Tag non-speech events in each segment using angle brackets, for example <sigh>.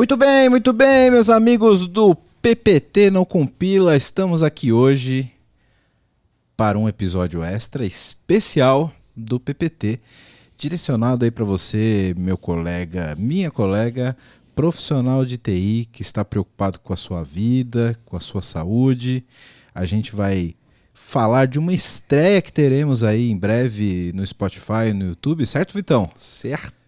Muito bem, muito bem, meus amigos do PPT Não Compila. Estamos aqui hoje para um episódio extra especial do PPT, direcionado aí para você, meu colega, minha colega, profissional de TI que está preocupado com a sua vida, com a sua saúde. A gente vai falar de uma estreia que teremos aí em breve no Spotify no YouTube, certo, Vitão?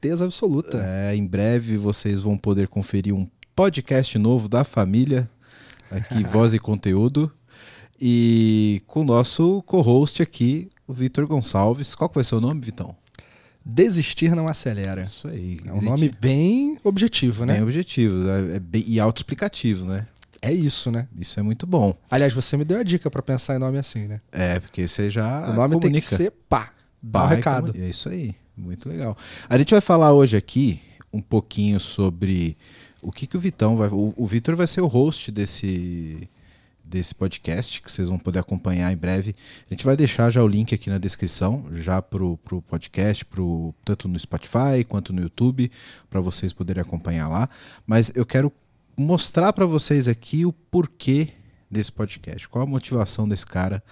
Certeza absoluta. É, em breve vocês vão poder conferir um podcast novo da família, aqui <laughs> Voz e Conteúdo, e com o nosso co-host aqui, o Vitor Gonçalves. Qual que vai ser o nome, Vitão? Desistir não acelera. Isso aí. É um nome bem objetivo, né? Bem objetivo é, é bem, e autoexplicativo, né? É isso, né? Isso é muito bom. Aliás, você me deu a dica para pensar em nome assim, né? É, porque você já. O nome comunica. tem que ser pá. Dá um recado. É isso aí. Muito legal. A gente vai falar hoje aqui um pouquinho sobre o que, que o Vitão vai. O, o Vitor vai ser o host desse, desse podcast, que vocês vão poder acompanhar em breve. A gente vai deixar já o link aqui na descrição, já pro, pro podcast, pro, tanto no Spotify quanto no YouTube, para vocês poderem acompanhar lá. Mas eu quero mostrar para vocês aqui o porquê desse podcast, qual a motivação desse cara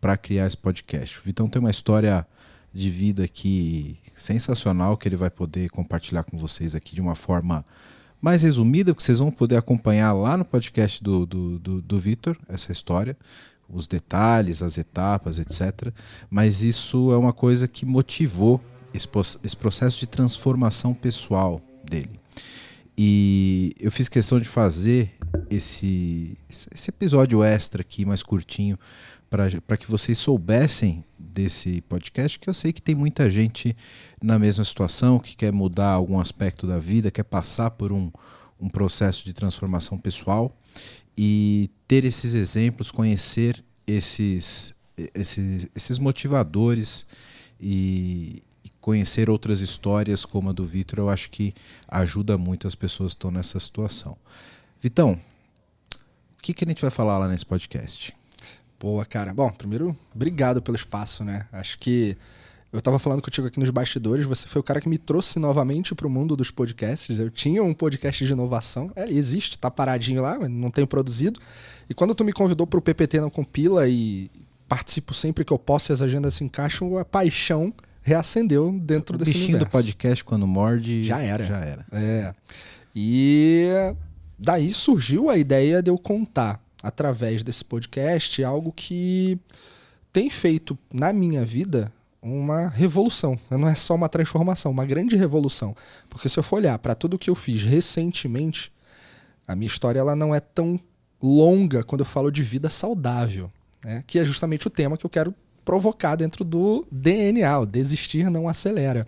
para criar esse podcast. O Vitão tem uma história de vida aqui sensacional que ele vai poder compartilhar com vocês aqui de uma forma mais resumida, porque vocês vão poder acompanhar lá no podcast do, do, do, do Vitor essa história, os detalhes, as etapas, etc. Mas isso é uma coisa que motivou esse, esse processo de transformação pessoal dele. E eu fiz questão de fazer esse, esse episódio extra aqui, mais curtinho, para que vocês soubessem desse podcast, que eu sei que tem muita gente na mesma situação, que quer mudar algum aspecto da vida, quer passar por um, um processo de transformação pessoal. E ter esses exemplos, conhecer esses, esses, esses motivadores e, conhecer outras histórias como a do Vitor, eu acho que ajuda muito as pessoas que estão nessa situação. Vitão, o que, que a gente vai falar lá nesse podcast? Boa, cara. Bom, primeiro, obrigado pelo espaço, né? Acho que eu estava falando contigo aqui nos bastidores, você foi o cara que me trouxe novamente para o mundo dos podcasts. Eu tinha um podcast de inovação, é, existe, está paradinho lá, não tenho produzido. E quando tu me convidou para o PPT Não Compila e participo sempre que eu posso e as agendas se encaixam, a paixão reacendeu dentro o desse bichinho universo. do podcast quando morde já era. Já era. É. E daí surgiu a ideia de eu contar através desse podcast algo que tem feito na minha vida uma revolução. Não é só uma transformação, uma grande revolução. Porque se eu for olhar para tudo que eu fiz recentemente, a minha história ela não é tão longa quando eu falo de vida saudável, né? que é justamente o tema que eu quero provocar dentro do DNA. O desistir não acelera.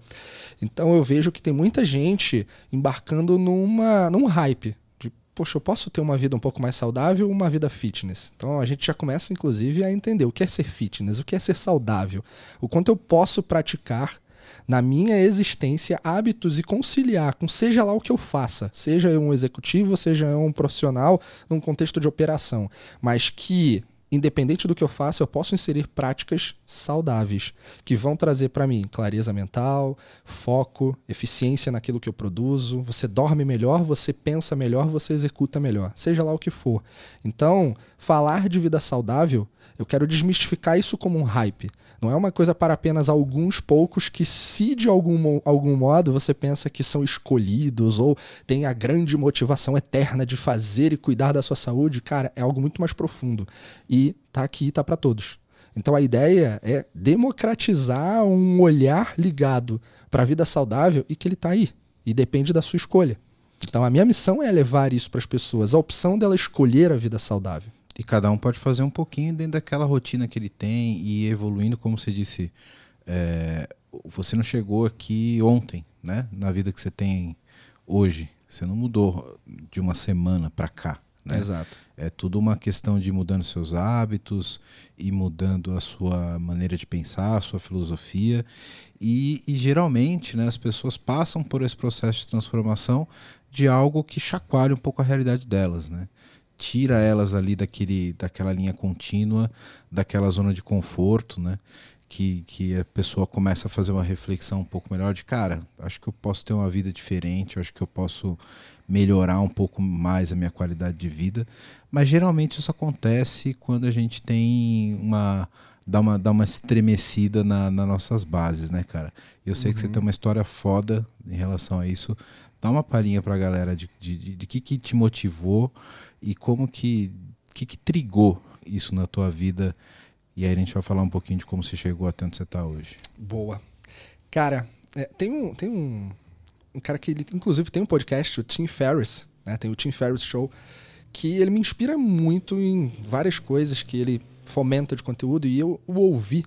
Então eu vejo que tem muita gente embarcando numa, num hype. De, poxa, eu posso ter uma vida um pouco mais saudável uma vida fitness? Então a gente já começa, inclusive, a entender o que é ser fitness, o que é ser saudável, o quanto eu posso praticar na minha existência hábitos e conciliar com seja lá o que eu faça, seja eu um executivo, seja eu um profissional num contexto de operação, mas que independente do que eu faça, eu posso inserir práticas saudáveis que vão trazer para mim clareza mental, foco, eficiência naquilo que eu produzo. Você dorme melhor, você pensa melhor, você executa melhor, seja lá o que for. Então, falar de vida saudável, eu quero desmistificar isso como um hype. Não é uma coisa para apenas alguns poucos que, se de algum, algum modo você pensa que são escolhidos ou tem a grande motivação eterna de fazer e cuidar da sua saúde, cara, é algo muito mais profundo. E tá aqui, tá para todos. Então a ideia é democratizar um olhar ligado para a vida saudável e que ele tá aí. E depende da sua escolha. Então a minha missão é levar isso para as pessoas, a opção dela escolher a vida saudável. E cada um pode fazer um pouquinho dentro daquela rotina que ele tem e evoluindo, como você disse. É, você não chegou aqui ontem, né? Na vida que você tem hoje. Você não mudou de uma semana para cá. Né? Exato. É tudo uma questão de mudando seus hábitos e mudando a sua maneira de pensar, a sua filosofia. E, e geralmente né, as pessoas passam por esse processo de transformação de algo que chacoalha um pouco a realidade delas. Né? Tira elas ali daquele, daquela linha contínua, daquela zona de conforto, né? que, que a pessoa começa a fazer uma reflexão um pouco melhor de cara, acho que eu posso ter uma vida diferente, acho que eu posso melhorar um pouco mais a minha qualidade de vida. Mas geralmente isso acontece quando a gente tem uma. dá uma, dá uma estremecida na, nas nossas bases, né, cara? Eu sei uhum. que você uhum. tem uma história foda em relação a isso. Dá uma palhinha pra galera de, de, de, de que, que te motivou e como que, que, que trigou isso na tua vida e aí a gente vai falar um pouquinho de como você chegou até onde você está hoje. Boa. Cara, é, tem, um, tem um, um cara que ele, inclusive tem um podcast, o Tim Ferriss, né? Tem o Tim Ferriss Show, que ele me inspira muito em várias coisas que ele fomenta de conteúdo e eu o ouvi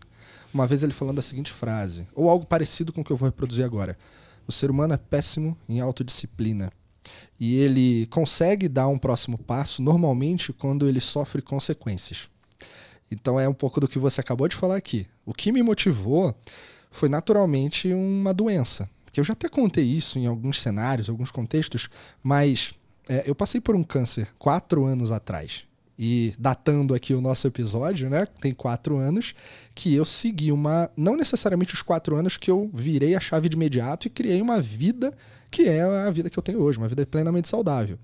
uma vez ele falando a seguinte frase, ou algo parecido com o que eu vou reproduzir agora. O ser humano é péssimo em autodisciplina. E ele consegue dar um próximo passo normalmente quando ele sofre consequências. Então é um pouco do que você acabou de falar aqui. O que me motivou foi naturalmente uma doença. Que eu já até contei isso em alguns cenários, alguns contextos, mas é, eu passei por um câncer quatro anos atrás. E datando aqui o nosso episódio, né? Tem quatro anos que eu segui uma. Não necessariamente os quatro anos que eu virei a chave de imediato e criei uma vida que é a vida que eu tenho hoje, uma vida plenamente saudável.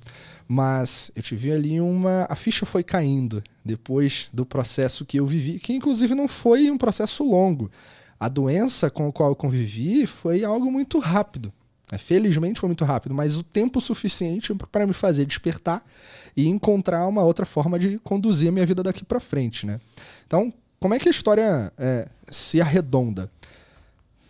Mas eu tive ali uma. A ficha foi caindo depois do processo que eu vivi, que inclusive não foi um processo longo. A doença com a qual eu convivi foi algo muito rápido. Felizmente foi muito rápido, mas o tempo suficiente para me fazer despertar e encontrar uma outra forma de conduzir a minha vida daqui para frente, né? Então, como é que a história é, se arredonda?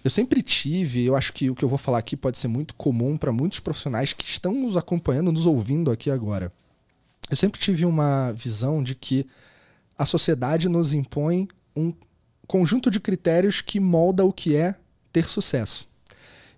Eu sempre tive, eu acho que o que eu vou falar aqui pode ser muito comum para muitos profissionais que estão nos acompanhando, nos ouvindo aqui agora. Eu sempre tive uma visão de que a sociedade nos impõe um conjunto de critérios que molda o que é ter sucesso.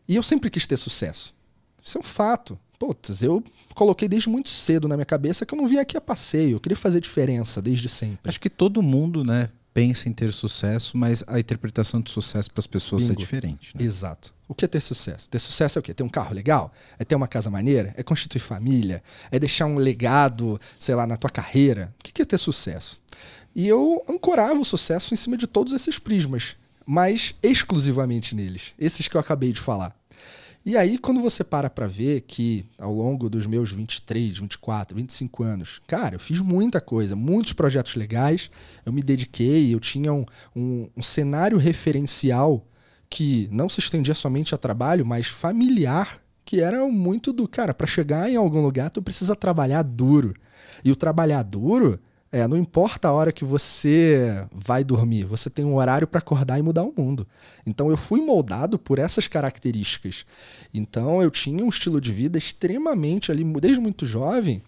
E eu sempre quis ter sucesso. Isso é um fato. Putz, eu coloquei desde muito cedo na minha cabeça que eu não vim aqui a passeio, eu queria fazer diferença desde sempre. Acho que todo mundo, né, pensa em ter sucesso, mas a interpretação de sucesso para as pessoas Bingo. é diferente. Né? Exato. O que é ter sucesso? Ter sucesso é o quê? Ter um carro legal? É ter uma casa maneira? É constituir família? É deixar um legado, sei lá, na tua carreira? O que é ter sucesso? E eu ancorava o sucesso em cima de todos esses prismas, mas exclusivamente neles, esses que eu acabei de falar. E aí, quando você para para ver que ao longo dos meus 23, 24, 25 anos, cara, eu fiz muita coisa, muitos projetos legais, eu me dediquei, eu tinha um, um, um cenário referencial que não se estendia somente a trabalho, mas familiar, que era muito do, cara, para chegar em algum lugar, tu precisa trabalhar duro. E o trabalhar duro é, não importa a hora que você vai dormir, você tem um horário para acordar e mudar o mundo. Então eu fui moldado por essas características. Então eu tinha um estilo de vida extremamente ali, desde muito jovem,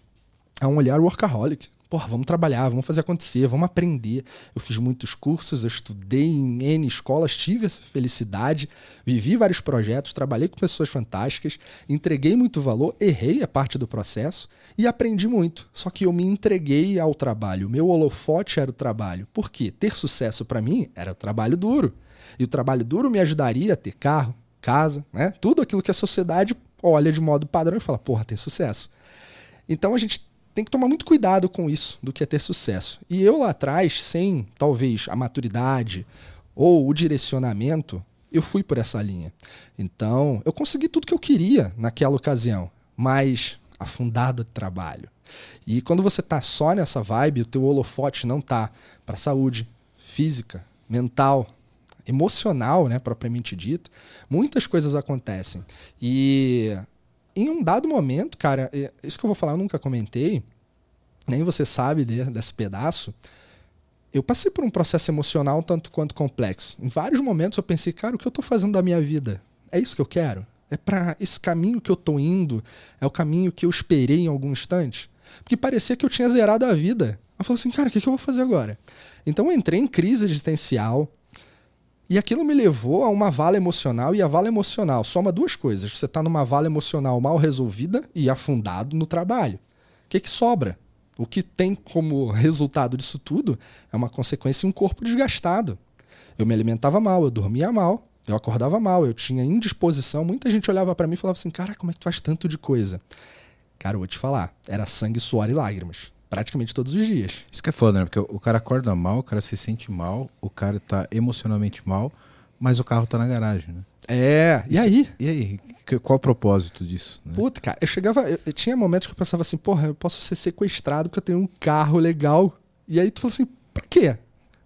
a um olhar workaholic porra, vamos trabalhar, vamos fazer acontecer, vamos aprender. Eu fiz muitos cursos, eu estudei em N escolas, tive essa felicidade, vivi vários projetos, trabalhei com pessoas fantásticas, entreguei muito valor, errei a parte do processo e aprendi muito. Só que eu me entreguei ao trabalho, meu holofote era o trabalho. Por quê? Ter sucesso para mim era o trabalho duro. E o trabalho duro me ajudaria a ter carro, casa, né? Tudo aquilo que a sociedade olha de modo padrão e fala, porra, tem sucesso. Então a gente tem que tomar muito cuidado com isso do que é ter sucesso. E eu lá atrás, sem talvez a maturidade ou o direcionamento, eu fui por essa linha. Então, eu consegui tudo que eu queria naquela ocasião, mas afundado de trabalho. E quando você tá só nessa vibe, o teu holofote não tá para saúde física, mental, emocional, né, propriamente dito, muitas coisas acontecem. E em um dado momento, cara, é, isso que eu vou falar eu nunca comentei, nem você sabe desse pedaço. Eu passei por um processo emocional tanto quanto complexo. Em vários momentos eu pensei, cara, o que eu tô fazendo da minha vida? É isso que eu quero? É para esse caminho que eu tô indo? É o caminho que eu esperei em algum instante? Porque parecia que eu tinha zerado a vida. Eu falei assim, cara, o que, que eu vou fazer agora? Então eu entrei em crise existencial, e aquilo me levou a uma vala emocional, e a vala emocional soma duas coisas. Você está numa vala emocional mal resolvida e afundado no trabalho. O que, que sobra? O que tem como resultado disso tudo é uma consequência um corpo desgastado. Eu me alimentava mal, eu dormia mal, eu acordava mal, eu tinha indisposição. Muita gente olhava para mim e falava assim: Cara, como é que tu faz tanto de coisa? Cara, eu vou te falar, era sangue, suor e lágrimas. Praticamente todos os dias. Isso que é foda, né? Porque o cara acorda mal, o cara se sente mal, o cara tá emocionalmente mal, mas o carro tá na garagem, né? É, e aí? E aí? Qual o propósito disso? né? Puta, cara, eu chegava. Eu, eu tinha momentos que eu pensava assim, porra, eu posso ser sequestrado porque eu tenho um carro legal. E aí tu fala assim, pra quê?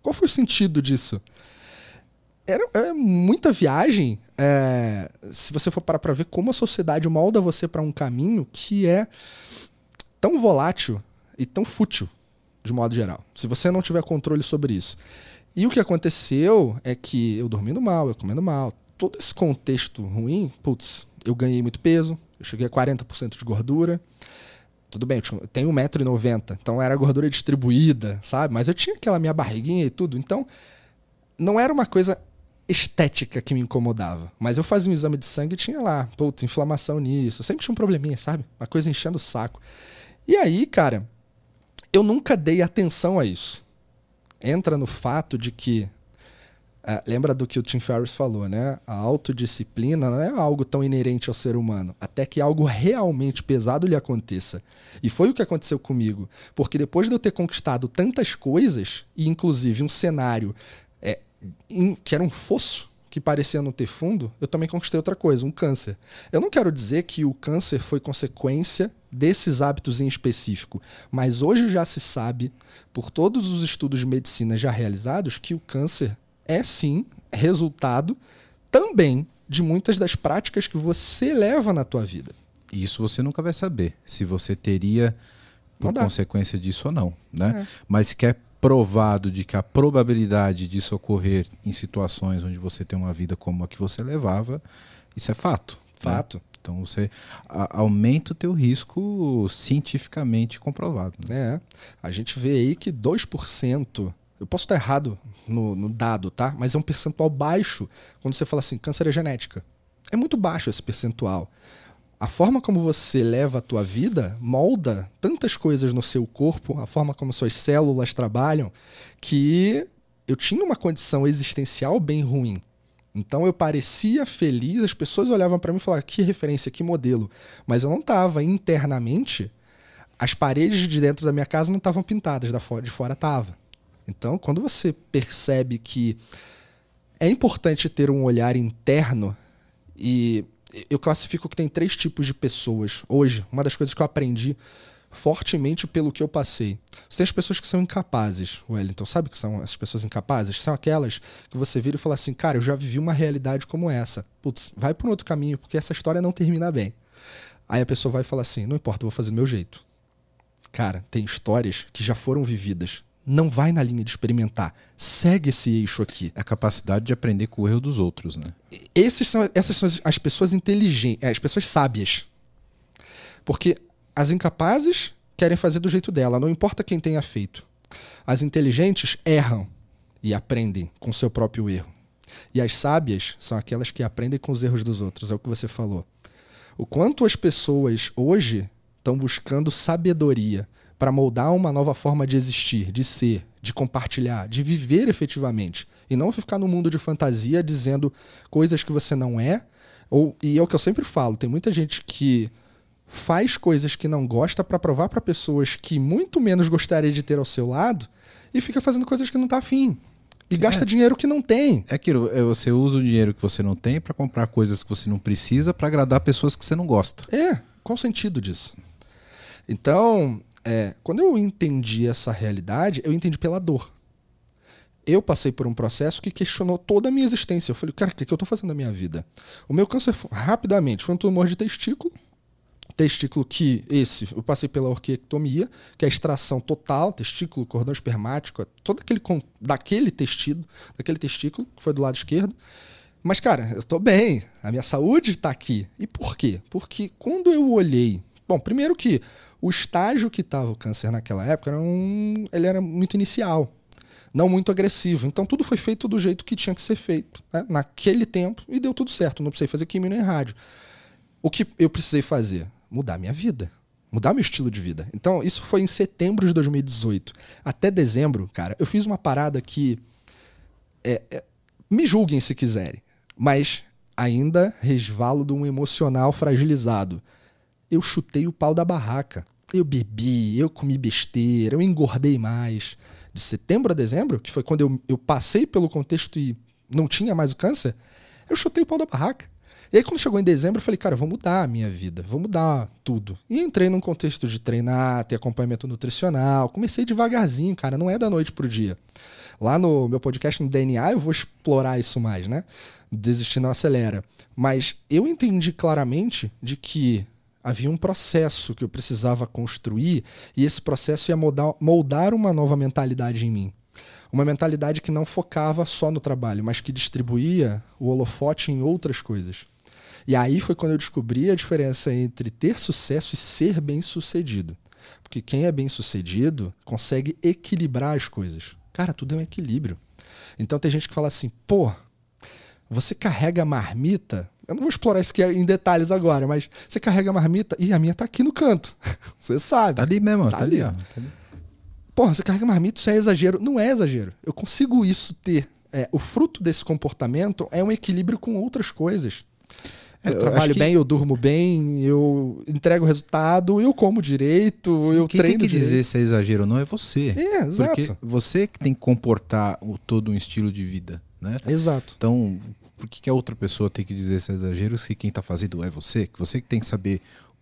Qual foi o sentido disso? Era, é muita viagem. é, se você for parar pra ver como a sociedade molda você pra um caminho que é tão volátil e tão fútil, de modo geral. Se você não tiver controle sobre isso. E o que aconteceu é que eu dormindo mal, eu comendo mal, todo esse contexto ruim, putz, eu ganhei muito peso, eu cheguei a 40% de gordura. Tudo bem, eu tenho 1,90m, então era gordura distribuída, sabe? Mas eu tinha aquela minha barriguinha e tudo. Então, não era uma coisa estética que me incomodava. Mas eu fazia um exame de sangue e tinha lá, putz, inflamação nisso. Eu sempre tinha um probleminha, sabe? Uma coisa enchendo o saco. E aí, cara, eu nunca dei atenção a isso. Entra no fato de que. ah, lembra do que o Tim Ferriss falou, né? A autodisciplina não é algo tão inerente ao ser humano, até que algo realmente pesado lhe aconteça. E foi o que aconteceu comigo. Porque depois de eu ter conquistado tantas coisas, e inclusive um cenário é, que era um fosso que parecia não ter fundo, eu também conquistei outra coisa, um câncer. Eu não quero dizer que o câncer foi consequência desses hábitos em específico, mas hoje já se sabe, por todos os estudos de medicina já realizados, que o câncer é sim resultado também de muitas das práticas que você leva na tua vida. E Isso você nunca vai saber se você teria por consequência disso ou não, né? É. Mas que é provado de que a probabilidade disso ocorrer em situações onde você tem uma vida como a que você levava, isso é fato. né? Fato. Então você aumenta o teu risco cientificamente comprovado. né? É. A gente vê aí que 2%, eu posso estar errado no, no dado, tá? Mas é um percentual baixo quando você fala assim, câncer é genética. É muito baixo esse percentual. A forma como você leva a tua vida molda tantas coisas no seu corpo, a forma como suas células trabalham, que eu tinha uma condição existencial bem ruim. Então eu parecia feliz, as pessoas olhavam para mim e falavam: que referência, que modelo. Mas eu não estava internamente, as paredes de dentro da minha casa não estavam pintadas, da de fora estava. Então, quando você percebe que é importante ter um olhar interno, e eu classifico que tem três tipos de pessoas hoje. Uma das coisas que eu aprendi fortemente pelo que eu passei. Você tem as pessoas que são incapazes, Wellington. Sabe que são essas pessoas incapazes? São aquelas que você vira e fala assim, cara, eu já vivi uma realidade como essa. Putz, vai por um outro caminho, porque essa história não termina bem. Aí a pessoa vai falar assim, não importa, eu vou fazer do meu jeito. Cara, tem histórias que já foram vividas. Não vai na linha de experimentar. Segue esse eixo aqui. É a capacidade de aprender com o erro dos outros, né? Esses são, essas são as- as pessoas inteligentes, as pessoas sábias. Porque as incapazes querem fazer do jeito dela, não importa quem tenha feito. As inteligentes erram e aprendem com seu próprio erro. E as sábias são aquelas que aprendem com os erros dos outros, é o que você falou. O quanto as pessoas hoje estão buscando sabedoria para moldar uma nova forma de existir, de ser, de compartilhar, de viver efetivamente. E não ficar no mundo de fantasia dizendo coisas que você não é. Ou, e é o que eu sempre falo: tem muita gente que faz coisas que não gosta para provar para pessoas que muito menos gostaria de ter ao seu lado e fica fazendo coisas que não tá afim. E gasta dinheiro que não tem. É aquilo, é, você usa o dinheiro que você não tem para comprar coisas que você não precisa para agradar pessoas que você não gosta. É, qual o sentido disso? Então, é, quando eu entendi essa realidade, eu entendi pela dor. Eu passei por um processo que questionou toda a minha existência. Eu falei, cara, o que, que eu tô fazendo na minha vida? O meu câncer, rapidamente, foi um tumor de testículo. Testículo que, esse, eu passei pela orquiectomia, que é a extração total, testículo, cordão espermático, todo aquele, daquele testido, daquele testículo, que foi do lado esquerdo. Mas, cara, eu tô bem, a minha saúde tá aqui. E por quê? Porque quando eu olhei. Bom, primeiro que o estágio que tava o câncer naquela época era um, ele era muito inicial, não muito agressivo. Então tudo foi feito do jeito que tinha que ser feito, né? naquele tempo, e deu tudo certo. Não precisei fazer químio nem rádio. O que eu precisei fazer? Mudar minha vida. Mudar meu estilo de vida. Então, isso foi em setembro de 2018. Até dezembro, cara, eu fiz uma parada que. é- é- me julguem se quiserem, mas ainda resvalo de um emocional fragilizado. Eu chutei o pau da barraca. eu bebi, eu comi besteira, eu engordei mais. De setembro a dezembro, que foi quando eu, eu passei pelo contexto e não tinha mais o câncer, eu chutei o pau da barraca. E aí, quando chegou em dezembro, eu falei, cara, eu vou mudar a minha vida, vou mudar tudo. E entrei num contexto de treinar, ter acompanhamento nutricional. Comecei devagarzinho, cara, não é da noite pro dia. Lá no meu podcast no DNA, eu vou explorar isso mais, né? Desistir não acelera. Mas eu entendi claramente de que havia um processo que eu precisava construir e esse processo ia moldar, moldar uma nova mentalidade em mim. Uma mentalidade que não focava só no trabalho, mas que distribuía o holofote em outras coisas. E aí foi quando eu descobri a diferença entre ter sucesso e ser bem sucedido. Porque quem é bem sucedido consegue equilibrar as coisas. Cara, tudo é um equilíbrio. Então tem gente que fala assim, pô, você carrega a marmita. Eu não vou explorar isso aqui em detalhes agora, mas você carrega a marmita e a minha tá aqui no canto. <laughs> você sabe. Tá ali mesmo, tá, tá ali. ali. Ó. Porra, você carrega marmita, isso é exagero. Não é exagero. Eu consigo isso ter. É, o fruto desse comportamento é um equilíbrio com outras coisas. Eu, eu trabalho que... bem, eu durmo bem, eu entrego o resultado, eu como direito, Sim, eu quem treino. Quem tem que direito. dizer se é exagero ou não é você. É, exato. Porque você que tem que comportar o, todo um estilo de vida, né? Exato. Então, por que, que a outra pessoa tem que dizer se é exagero se quem está fazendo é você? Que você que tem que saber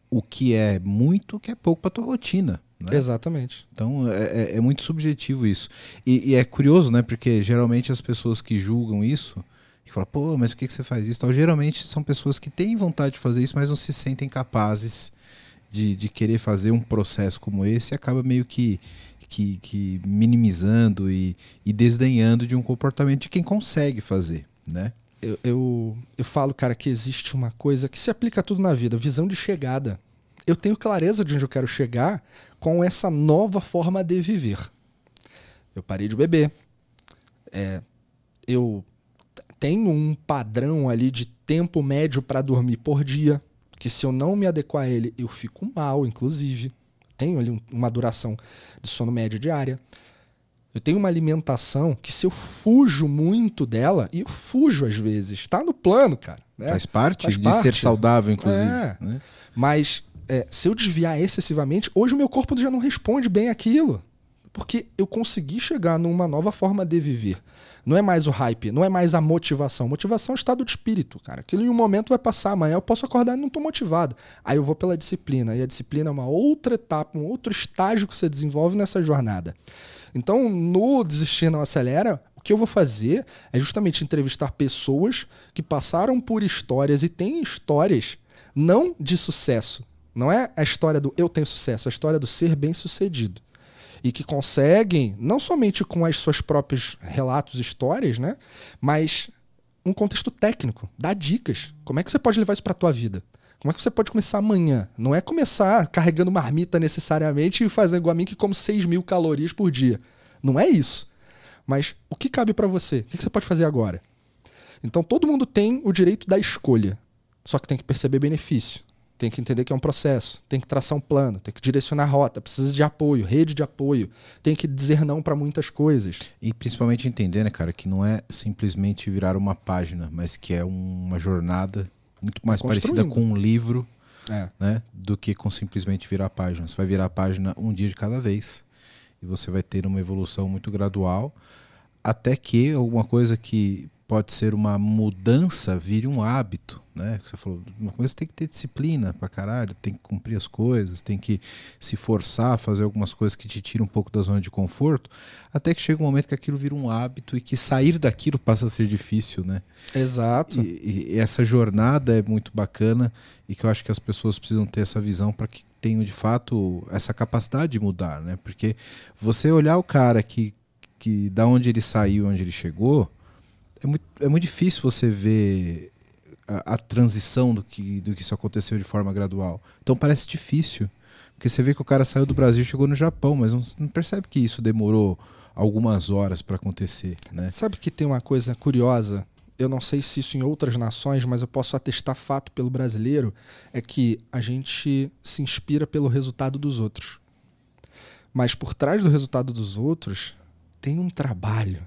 o que é muito, o que é pouco para tua rotina. Né? Exatamente. Então é, é, é muito subjetivo isso. E, e, é curioso, né? Porque geralmente as pessoas que julgam isso que fala, pô, mas por que, que você faz isso? Geralmente são pessoas que têm vontade de fazer isso, mas não se sentem capazes de, de querer fazer um processo como esse e acaba meio que, que, que minimizando e, e desdenhando de um comportamento de quem consegue fazer, né? Eu, eu, eu falo, cara, que existe uma coisa que se aplica a tudo na vida, visão de chegada. Eu tenho clareza de onde eu quero chegar com essa nova forma de viver. Eu parei de beber. É, eu tenho um padrão ali de tempo médio para dormir por dia, que se eu não me adequar a ele, eu fico mal, inclusive. Tenho ali uma duração de sono médio diária. Eu tenho uma alimentação que se eu fujo muito dela, e eu fujo às vezes, está no plano, cara. Né? Faz parte Faz de parte. ser saudável, inclusive. É. Né? Mas é, se eu desviar excessivamente, hoje o meu corpo já não responde bem aquilo. Porque eu consegui chegar numa nova forma de viver. Não é mais o hype, não é mais a motivação. Motivação é um estado de espírito, cara. Aquilo em um momento vai passar, amanhã eu posso acordar e não estou motivado. Aí eu vou pela disciplina. E a disciplina é uma outra etapa, um outro estágio que você desenvolve nessa jornada. Então, no Desistir Não Acelera, o que eu vou fazer é justamente entrevistar pessoas que passaram por histórias e têm histórias não de sucesso. Não é a história do eu tenho sucesso, é a história do ser bem sucedido e que conseguem, não somente com as suas próprios relatos, histórias, né, mas um contexto técnico, dá dicas. Como é que você pode levar isso para a tua vida? Como é que você pode começar amanhã? Não é começar carregando marmita necessariamente e fazendo igual a mim que come 6 mil calorias por dia. Não é isso. Mas o que cabe para você? O que você pode fazer agora? Então todo mundo tem o direito da escolha. Só que tem que perceber benefício tem que entender que é um processo, tem que traçar um plano, tem que direcionar a rota, precisa de apoio, rede de apoio, tem que dizer não para muitas coisas. E principalmente entender, né, cara, que não é simplesmente virar uma página, mas que é uma jornada muito mais parecida com um livro, é. né, do que com simplesmente virar a página. Você vai virar a página um dia de cada vez e você vai ter uma evolução muito gradual até que alguma coisa que pode ser uma mudança vire um hábito, né? Você falou, uma coisa tem que ter disciplina pra caralho, tem que cumprir as coisas, tem que se forçar a fazer algumas coisas que te tiram um pouco da zona de conforto, até que chega um momento que aquilo vira um hábito e que sair daquilo passa a ser difícil, né? Exato. E, e essa jornada é muito bacana e que eu acho que as pessoas precisam ter essa visão para que tenham de fato essa capacidade de mudar, né? Porque você olhar o cara que, que da onde ele saiu, onde ele chegou, é muito, é muito difícil você ver a, a, transição do que, do que isso aconteceu de forma gradual. Então parece difícil. Porque você vê que o cara saiu do Brasil e chegou no Japão, mas não, não percebe que isso demorou algumas horas para acontecer. Né? Sabe que tem uma coisa curiosa? Eu não sei se isso em outras nações, mas eu posso atestar fato pelo brasileiro: é que a gente se inspira pelo resultado dos outros. Mas por trás do resultado dos outros tem um trabalho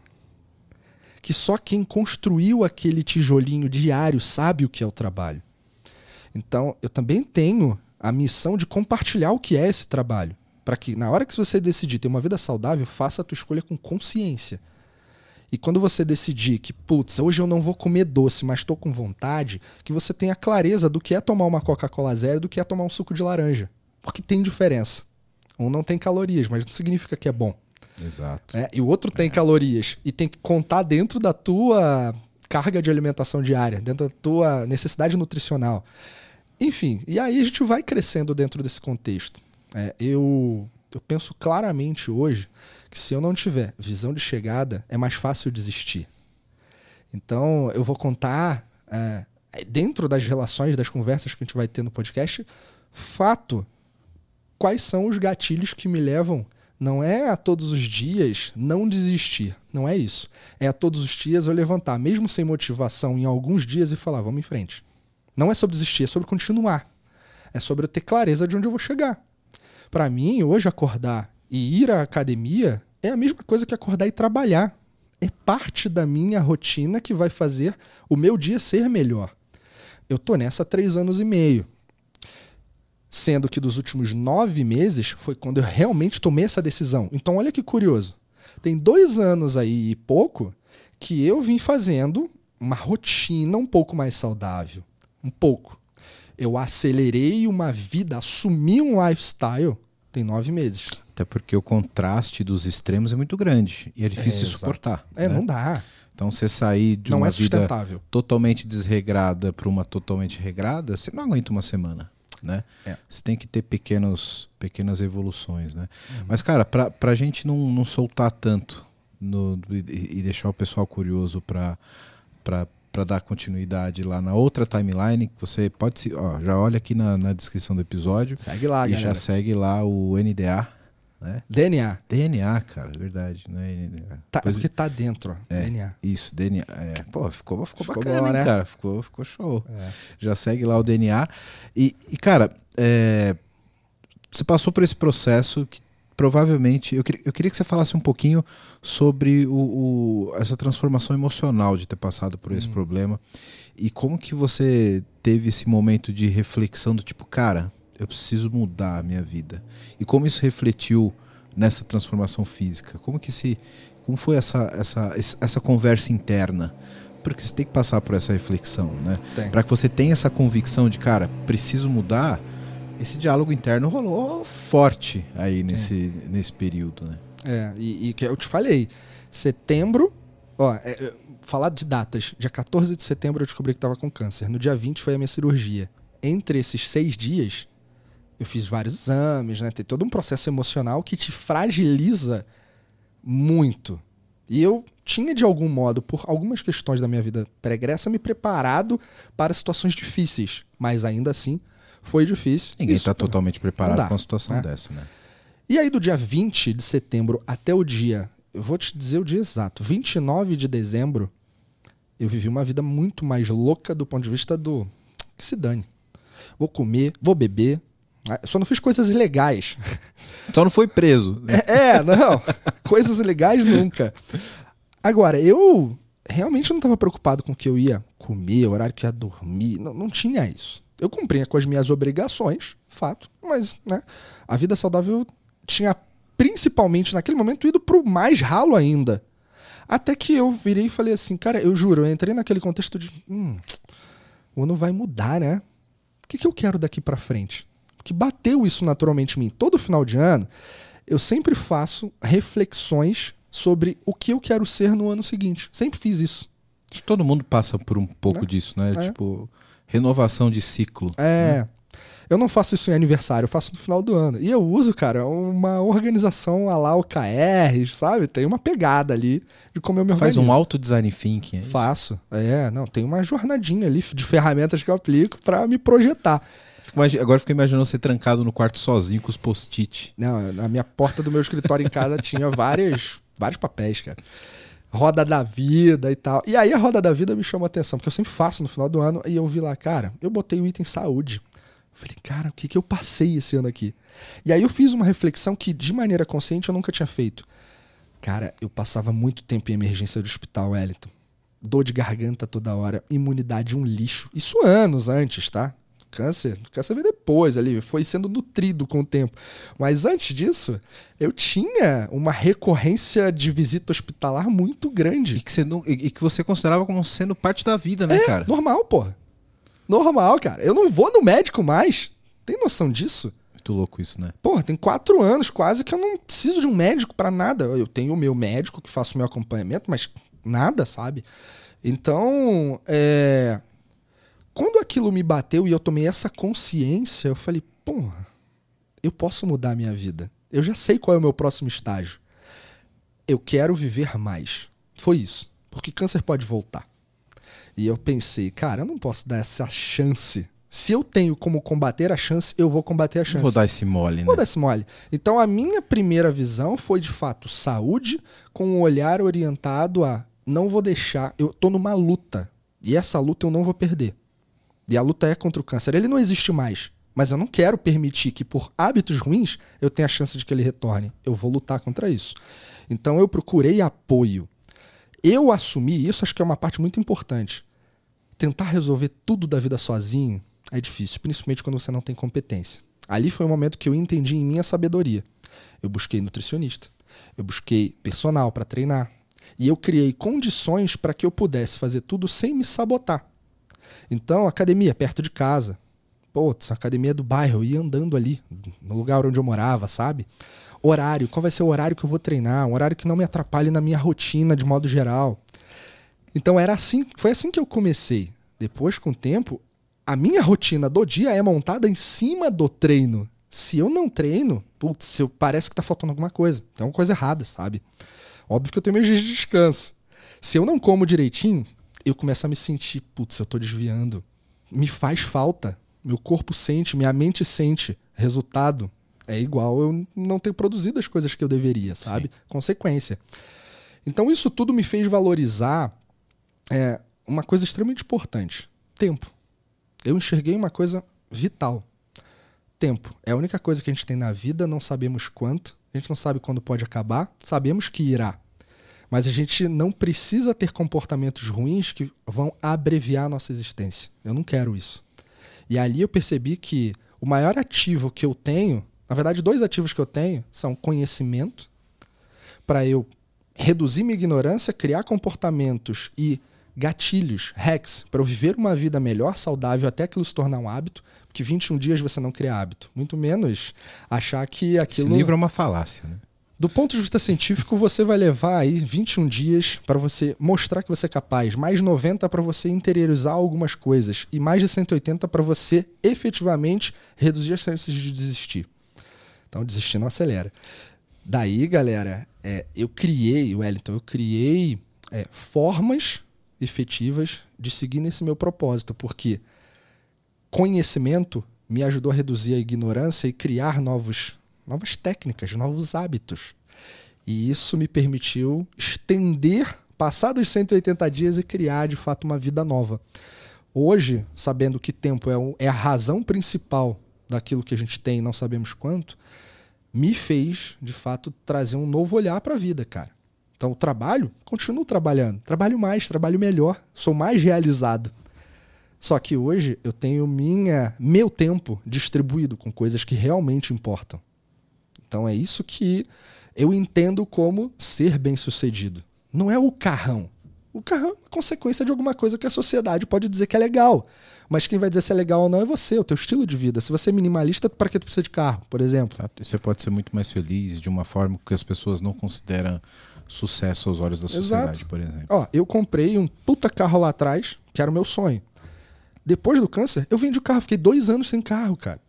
que só quem construiu aquele tijolinho diário sabe o que é o trabalho. Então, eu também tenho a missão de compartilhar o que é esse trabalho. Para que na hora que você decidir ter uma vida saudável, faça a tua escolha com consciência. E quando você decidir que, putz, hoje eu não vou comer doce, mas estou com vontade, que você tenha clareza do que é tomar uma Coca-Cola zero do que é tomar um suco de laranja. Porque tem diferença. Um não tem calorias, mas não significa que é bom. Exato. É, e o outro tem calorias e tem que contar dentro da tua carga de alimentação diária, dentro da tua necessidade nutricional. Enfim, e aí a gente vai crescendo dentro desse contexto. É, eu, eu penso claramente hoje que se eu não tiver visão de chegada, é mais fácil desistir. Então, eu vou contar, é, dentro das relações, das conversas que a gente vai ter no podcast, fato, quais são os gatilhos que me levam não é a todos os dias não desistir. Não é isso. É a todos os dias eu levantar, mesmo sem motivação, em alguns dias e falar, vamos em frente. Não é sobre desistir, é sobre continuar. É sobre eu ter clareza de onde eu vou chegar. Para mim, hoje, acordar e ir à academia é a mesma coisa que acordar e trabalhar. É parte da minha rotina que vai fazer o meu dia ser melhor. Eu tô nessa há três anos e meio. Sendo que dos últimos nove meses foi quando eu realmente tomei essa decisão. Então, olha que curioso. Tem dois anos aí e pouco que eu vim fazendo uma rotina um pouco mais saudável. Um pouco. Eu acelerei uma vida, assumi um lifestyle, tem nove meses. Até porque o contraste dos extremos é muito grande e é difícil de É, suportar. É, né? não dá. Então você sair de não uma é vida totalmente desregrada para uma totalmente regrada, você não aguenta uma semana, né? É. Você tem que ter pequenos, pequenas evoluções, né? Uhum. Mas, cara, pra, pra gente não, não soltar tanto no- e, e deixar o pessoal curioso pra, pra, pra dar continuidade lá na outra timeline, você pode se. Ó, já olha aqui na, na descrição do episódio Segue lá, e galera. já segue lá o NDA, né? DNA. DNA, cara, é verdade, não é NDA. Tá, é Depois- porque tá dentro. É. DNA. Isso, DNA. É, pô, ficou, ficou, Ficou bacana, bom, hein, né? cara? Ficou, ficou show. É. Já segue lá o DNA. E, e, cara, é, você passou por esse processo que provavelmente. Eu, queria- eu queria que você falasse um pouquinho sobre o, o- essa transformação emocional de ter passado por Hum. esse problema. E como que você teve esse momento de reflexão do tipo, cara, eu preciso mudar a minha vida. E como isso refletiu nessa transformação física? Como que se. Como foi essa, essa, essa conversa interna? Porque você tem que passar por essa reflexão, né? Para que você tenha essa convicção de, cara, preciso mudar, esse diálogo interno rolou forte aí nesse, nesse período, né? É, e, e que eu te falei, setembro, ó, é, é, falar de datas, dia 14 de setembro eu descobri que estava com câncer, no dia 20 foi a minha cirurgia. Entre esses seis dias, eu fiz vários exames, né? Tem todo um processo emocional que te fragiliza muito. E eu tinha, de algum modo, por algumas questões da minha vida pregressa, me preparado para situações difíceis. Mas ainda assim, foi difícil. Ninguém está totalmente preparado dá, com uma situação né? dessa, né? e aí, do dia 20 de setembro até o dia, eu vou te dizer o dia exato, 29 de dezembro, eu vivi uma vida muito mais louca do ponto de vista do que se dane. Vou comer, vou beber. Ah, Só não fiz coisas ilegais. Só não foi preso. né? É, não. <laughs> coisas ilegais nunca. Agora, eu realmente não estava preocupado com o que eu ia comer, o horário que eu ia dormir. Não, não tinha isso. Eu cumpria com as minhas obrigações, fato, mas né, a vida saudável tinha principalmente naquele momento ido pro mais ralo ainda. Até que eu virei e falei assim, cara, eu juro, eu entrei naquele contexto de. Hum, o ano vai mudar, né? O que, que eu quero daqui pra frente? Que bateu isso naturalmente em mim. Todo final de ano, eu sempre faço reflexões sobre o que eu quero ser no ano seguinte. Sempre fiz isso. Acho que todo mundo passa por um pouco É. disso, né? É. Tipo, renovação de ciclo. É. Eu não faço isso em aniversário, eu faço no final do ano. E eu uso, cara, uma organização a lá OKR, sabe? Tem uma pegada ali de como eu me Faz organizo. um auto design thinking. é? Faço. É, não, tem uma jornadinha ali de ferramentas que eu aplico pra me projetar. Agora fico imaginando você trancado no quarto sozinho com os post-it. Não, na minha porta do meu escritório em casa tinha vários, vários papéis, cara. Roda da vida e tal. E aí a roda da vida me chamou a atenção, porque eu sempre faço no final do ano, e eu vi lá, cara, eu botei o item saúde. Falei, cara, o que, que eu passei esse ano aqui? E aí eu fiz uma reflexão que, de maneira consciente, eu nunca tinha feito. Cara, eu passava muito tempo em emergência do hospital, Wellington. Dor de garganta toda hora, imunidade um lixo. Isso anos antes, tá? Câncer, o câncer veio depois ali, foi sendo nutrido com o tempo. Mas antes disso, eu tinha uma recorrência de visita hospitalar muito grande. E que você, não, e que você considerava como sendo parte da vida, né, é, cara? Normal, pô. Normal, cara. Eu não vou no médico mais. Tem noção disso? Muito louco isso, né? Porra, tem quatro anos quase que eu não preciso de um médico para nada. Eu tenho o meu médico que faço o meu acompanhamento, mas nada, sabe? Então, é... quando aquilo me bateu e eu tomei essa consciência, eu falei, porra, eu posso mudar a minha vida. Eu já sei qual é o meu próximo estágio. Eu quero viver mais. Foi isso. Porque câncer pode voltar. E eu pensei, cara, eu não posso dar essa chance. Se eu tenho como combater a chance, eu vou combater a chance. Vou dar esse mole, né? Vou dar esse mole. Então a minha primeira visão foi de fato saúde com um olhar orientado a não vou deixar, eu tô numa luta. E essa luta eu não vou perder. E a luta é contra o câncer. Ele não existe mais. Mas eu não quero permitir que, por hábitos ruins, eu tenha a chance de que ele retorne. Eu vou lutar contra isso. Então eu procurei apoio. Eu assumi, isso acho que é uma parte muito importante. Tentar resolver tudo da vida sozinho é difícil, principalmente quando você não tem competência. Ali foi o momento que eu entendi em minha sabedoria. Eu busquei nutricionista, eu busquei personal para treinar, e eu criei condições para que eu pudesse fazer tudo sem me sabotar. Então, academia perto de casa. Putz, academia do bairro, eu ia andando ali, no lugar onde eu morava, sabe? Horário, qual vai ser o horário que eu vou treinar? Um horário que não me atrapalhe na minha rotina de modo geral. Então era assim, foi assim que eu comecei. Depois, com o tempo, a minha rotina do dia é montada em cima do treino. Se eu não treino, putz, eu, parece que tá faltando alguma coisa. Tem uma coisa errada, sabe? Óbvio que eu tenho meus dias de descanso. Se eu não como direitinho, eu começo a me sentir, putz, eu tô desviando. Me faz falta. Meu corpo sente, minha mente sente. Resultado é igual eu não ter produzido as coisas que eu deveria, sabe? Sim. Consequência. Então isso tudo me fez valorizar é, uma coisa extremamente importante: tempo. Eu enxerguei uma coisa vital. Tempo. É a única coisa que a gente tem na vida, não sabemos quanto, a gente não sabe quando pode acabar, sabemos que irá. Mas a gente não precisa ter comportamentos ruins que vão abreviar a nossa existência. Eu não quero isso. E ali eu percebi que o maior ativo que eu tenho, na verdade, dois ativos que eu tenho são conhecimento, para eu reduzir minha ignorância, criar comportamentos e gatilhos, hacks, para eu viver uma vida melhor, saudável, até aquilo se tornar um hábito, porque 21 dias você não cria hábito. Muito menos achar que aquilo. Esse livro é uma falácia, né? Do ponto de vista científico, você vai levar aí 21 dias para você mostrar que você é capaz, mais 90 para você interiorizar algumas coisas e mais de 180 para você efetivamente reduzir as chances de desistir. Então, desistir não acelera. Daí, galera, é, eu criei, Wellington, eu criei é, formas efetivas de seguir nesse meu propósito, porque conhecimento me ajudou a reduzir a ignorância e criar novos, novas técnicas, novos hábitos. E isso me permitiu estender, passar dos 180 dias e criar de fato uma vida nova. Hoje, sabendo que tempo é, é a razão principal daquilo que a gente tem, não sabemos quanto, me fez de fato trazer um novo olhar para a vida, cara. Então, o trabalho, continuo trabalhando. Trabalho mais, trabalho melhor, sou mais realizado. Só que hoje eu tenho minha, meu tempo distribuído com coisas que realmente importam. Então é isso que eu entendo como ser bem-sucedido. Não é o carrão. O carrão é consequência de alguma coisa que a sociedade pode dizer que é legal. Mas quem vai dizer se é legal ou não é você, o teu estilo de vida. Se você é minimalista, para que tu precisa de carro, por exemplo? Você pode ser muito mais feliz de uma forma que as pessoas não consideram sucesso aos olhos da sociedade, Exato. por exemplo. Ó, eu comprei um puta carro lá atrás, que era o meu sonho. Depois do câncer, eu vendi o carro, fiquei dois anos sem carro, cara.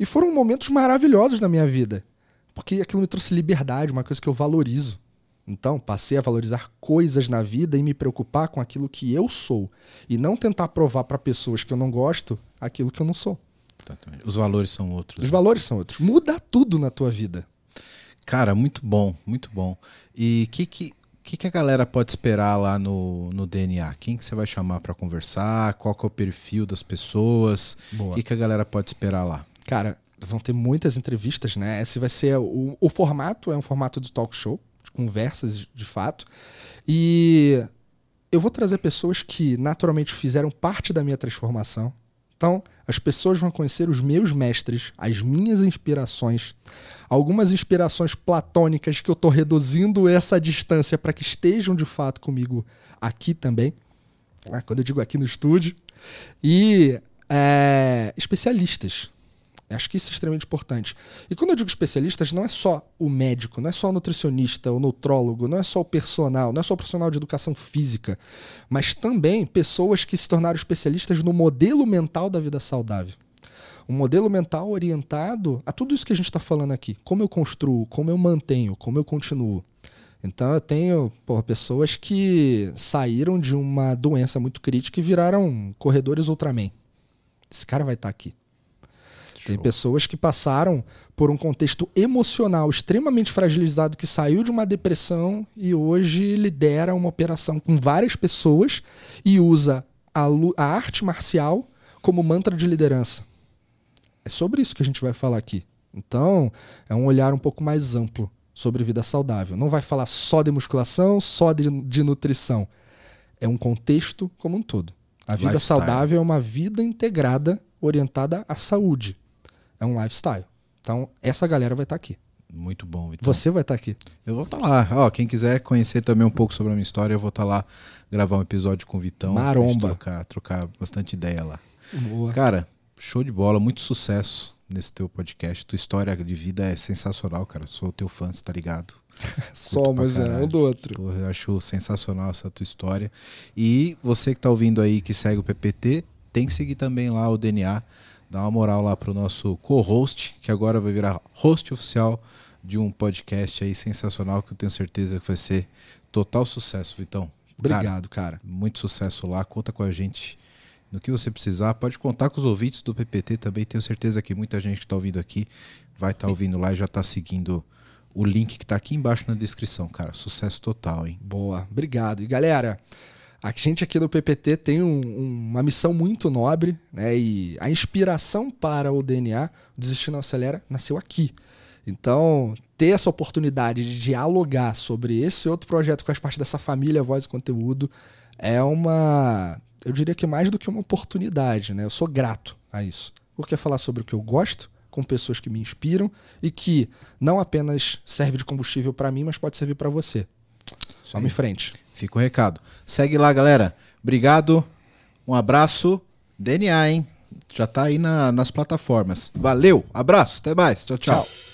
E foram momentos maravilhosos na minha vida. Porque aquilo me trouxe liberdade, uma coisa que eu valorizo. Então, passei a valorizar coisas na vida e me preocupar com aquilo que eu sou. E não tentar provar para pessoas que eu não gosto aquilo que eu não sou. Exatamente. Os valores são outros. Os né? valores são outros. Muda tudo na tua vida. Cara, muito bom, muito bom. E o que, que, que, que a galera pode esperar lá no, no DNA? Quem que você vai chamar para conversar? Qual que é o perfil das pessoas? O que, que a galera pode esperar lá? Cara, vão ter muitas entrevistas, né? Esse vai ser o, o formato, é um formato de talk show, de conversas de fato. E eu vou trazer pessoas que naturalmente fizeram parte da minha transformação, Então, as pessoas vão conhecer os meus mestres, as minhas inspirações, algumas inspirações platônicas que eu estou reduzindo essa distância para que estejam de fato comigo aqui também. Ah, quando eu digo aqui no estúdio. E é, especialistas. Acho que isso é extremamente importante. E quando eu digo especialistas, não é só o médico, não é só o nutricionista, o nutrólogo, não é só o personal, não é só o profissional de educação física, mas também pessoas que se tornaram especialistas no modelo mental da vida saudável. Um modelo mental orientado a tudo isso que a gente está falando aqui. Como eu construo, como eu mantenho, como eu continuo. Então eu tenho porra, pessoas que saíram de uma doença muito crítica e viraram corredores Ultraman. Esse cara vai estar tá aqui. Tem pessoas que passaram por um contexto emocional extremamente fragilizado, que saiu de uma depressão e hoje lidera uma operação com várias pessoas e usa a, a arte marcial como mantra de liderança. É sobre isso que a gente vai falar aqui. Então, é um olhar um pouco mais amplo sobre vida saudável. Não vai falar só de musculação, só de, de nutrição. É um contexto como um todo. A vida lifestyle. saudável é uma vida integrada orientada à saúde é um lifestyle. Então, essa galera vai estar tá aqui. Muito bom. Então, Você vai estar tá aqui. Eu vou estar tá lá. Ó, quem quiser conhecer também um pouco sobre a minha história, eu vou estar tá lá gravar um episódio com o Vitão. Maromba. Trocar, trocar bastante ideia lá. Boa. Cara, show de bola. Muito sucesso nesse teu podcast. Tua história de vida é sensacional, cara. Sou teu fã, você tá ligado? <laughs> Somos, é um do outro. Porra, eu acho sensacional essa tua história. E você que tá ouvindo aí, que segue o PPT, tem que seguir também lá o DNA Dá uma moral lá pro nosso co-host, que agora vai virar host oficial de um podcast aí sensacional que eu tenho certeza que vai ser total sucesso, Vitão. Obrigado, cara. cara. Muito sucesso lá. Conta com a gente no que você precisar. Pode contar com os ouvintes do PPT também. Tenho certeza que muita gente que está ouvindo aqui vai estar tá ouvindo lá e já está seguindo o link que está aqui embaixo na descrição, cara. Sucesso total, hein? Boa. Obrigado. E galera, a gente aqui no PPT tem um, uma missão muito nobre, né? E a inspiração para o DNA, o Desistir Não Acelera, nasceu aqui. Então, ter essa oportunidade de dialogar sobre esse outro projeto que faz parte dessa família Voz e Conteúdo é uma, eu diria que mais do que uma oportunidade, né? Eu sou grato a isso. Porque é falar sobre o que eu gosto, com pessoas que me inspiram e que não apenas serve de combustível para mim, mas pode servir para você. Vamos em frente. Fica o recado. Segue lá, galera. Obrigado. Um abraço. DNA, hein? Já tá aí na, nas plataformas. Valeu, abraço, até mais. Tchau, tchau. tchau.